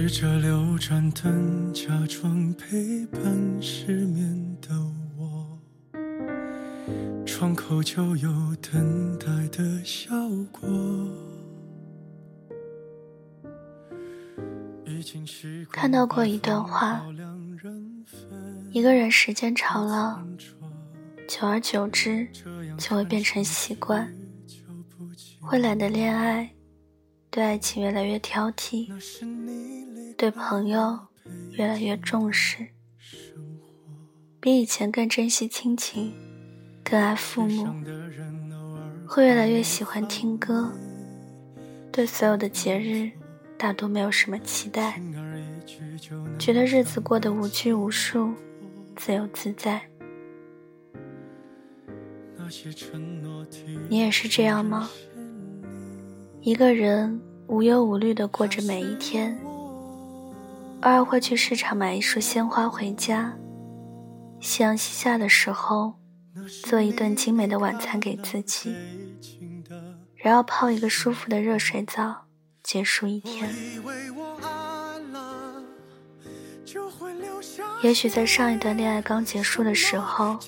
试着留盏灯，假装陪伴失眠的我。窗口就有等待的效果。看到过一段话：一个人时间长了，久而久之就会变成习惯，会懒得恋爱，对爱情越来越挑剔，对朋友越来越重视，比以前更珍惜亲情，更爱父母，会越来越喜欢听歌，对所有的节日。大多没有什么期待，觉得日子过得无拘无束、自由自在。你也是这样吗？一个人无忧无虑地过着每一天，偶尔会去市场买一束鲜花回家，夕阳西下的时候，做一顿精美的晚餐给自己，然后泡一个舒服的热水澡。结束一天。也许在上一段恋爱刚结束的时候，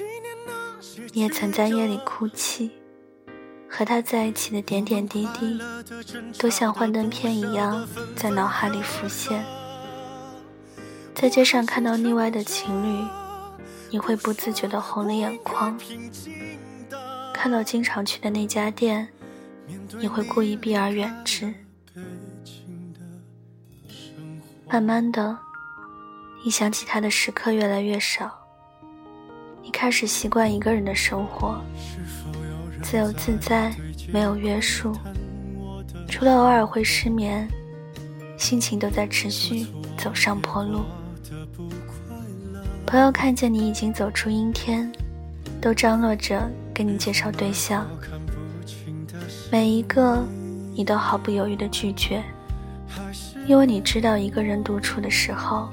你也曾在夜里哭泣，和他在一起的点点滴滴，都像幻灯片一样在脑海里浮现。在街上看到腻歪的情侣，你会不自觉地红了眼眶；看到经常去的那家店，你会故意避而远之。慢慢的，你想起他的时刻越来越少，你开始习惯一个人的生活，自由自在，没有约束，除了偶尔会失眠，心情都在持续走上坡路。朋友看见你已经走出阴天，都张罗着给你介绍对象，每一个你都毫不犹豫的拒绝。因为你知道，一个人独处的时候，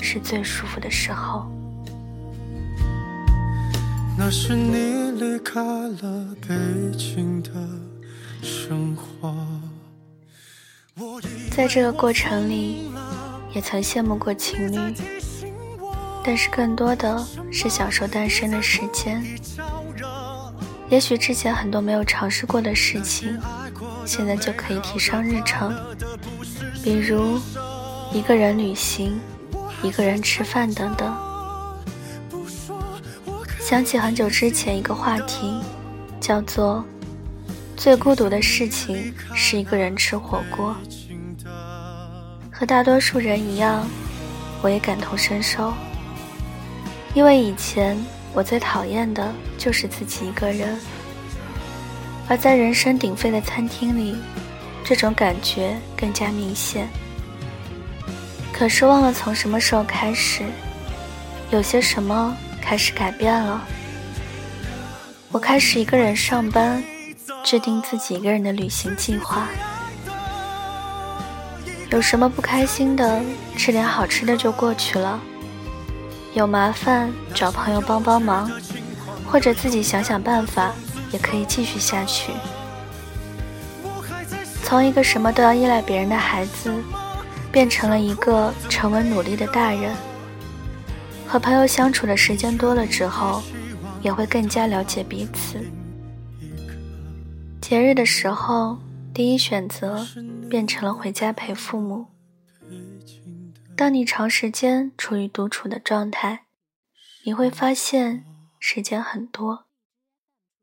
是最舒服的时候。那是你离开了北京的生活。在这个过程里，也曾羡慕过情侣，但是更多的是享受单身的时间。也许之前很多没有尝试过的事情，现在就可以提上日程。比如，一个人旅行，一个人吃饭等等。想起很久之前一个话题，叫做“最孤独的事情是一个人吃火锅”。和大多数人一样，我也感同身受。因为以前我最讨厌的就是自己一个人，而在人声鼎沸的餐厅里。这种感觉更加明显。可是忘了从什么时候开始，有些什么开始改变了。我开始一个人上班，制定自己一个人的旅行计划。有什么不开心的，吃点好吃的就过去了。有麻烦找朋友帮帮忙，或者自己想想办法，也可以继续下去。从一个什么都要依赖别人的孩子，变成了一个沉稳努力的大人。和朋友相处的时间多了之后，也会更加了解彼此。节日的时候，第一选择变成了回家陪父母。当你长时间处于独处的状态，你会发现时间很多，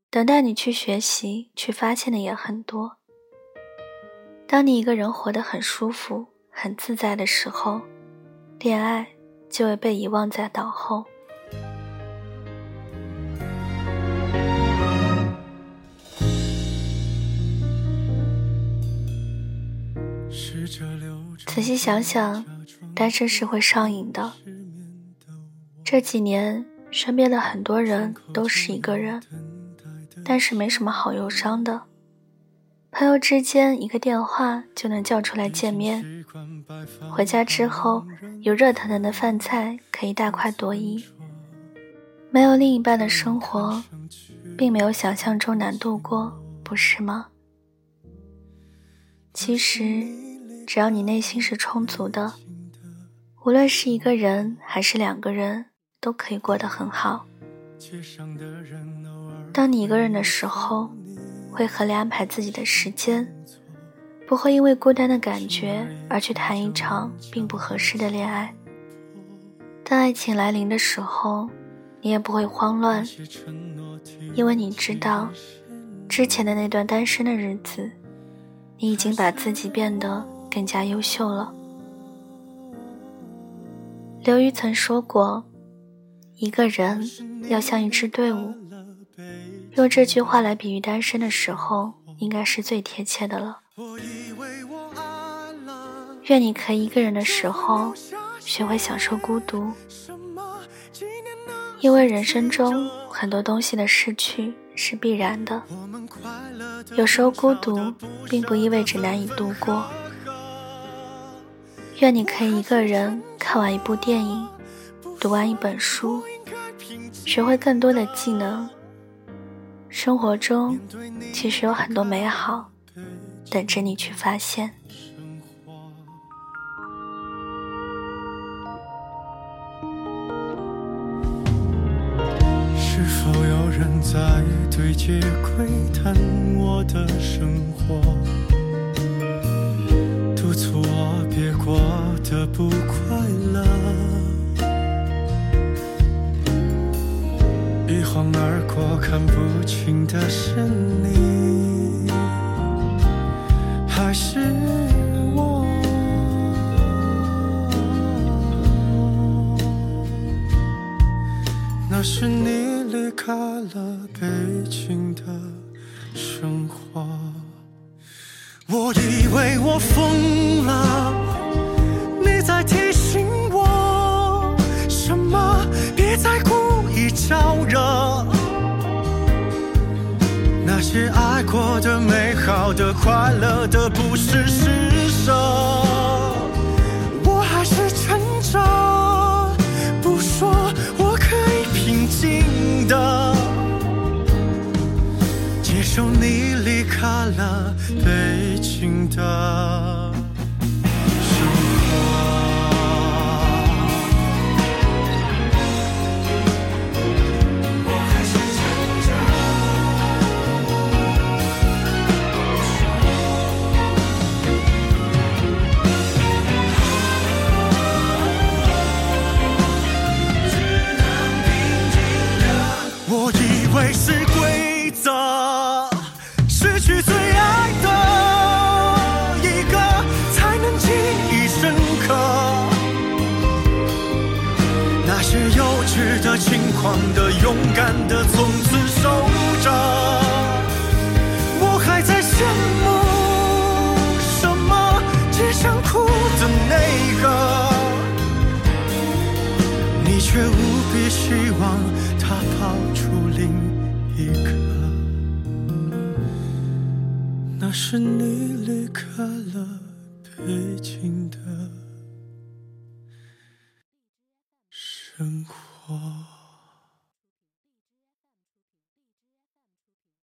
等待你去学习、去发现的也很多。当你一个人活得很舒服、很自在的时候，恋爱就会被遗忘在脑后。仔细想想，单身是会上瘾的。这几年，身边的很多人都是一个人，但是没什么好忧伤的。朋友之间一个电话就能叫出来见面，回家之后有热腾腾的饭菜可以大快朵颐。没有另一半的生活，并没有想象中难度过，不是吗？其实，只要你内心是充足的，无论是一个人还是两个人，都可以过得很好。当你一个人的时候，会合理安排自己的时间，不会因为孤单的感觉而去谈一场并不合适的恋爱。当爱情来临的时候，你也不会慌乱，因为你知道，之前的那段单身的日子，你已经把自己变得更加优秀了。刘瑜曾说过。一个人要像一支队伍，用这句话来比喻单身的时候，应该是最贴切的了。愿你可以一个人的时候，学会享受孤独，因为人生中很多东西的失去是必然的。有时候孤独并不意味着难以度过。愿你可以一个人看完一部电影。读完一本书，学会更多的技能。生活中其实有很多美好等着你去发现。是否有人在对街窥探我的生活，督促我别过的不快乐？一晃而过，看不清的是你，还是我？那是你离开了北京的生活，我以为我疯招惹，那些爱过的、美好的、快乐的，不是施舍。我还是撑着，不说，我可以平静的接受你离开了北京的。的、勇敢的，从此收着。我还在羡慕什么？只想哭的那个，你却无比希望他跑出另一个。那是你离开了北京的。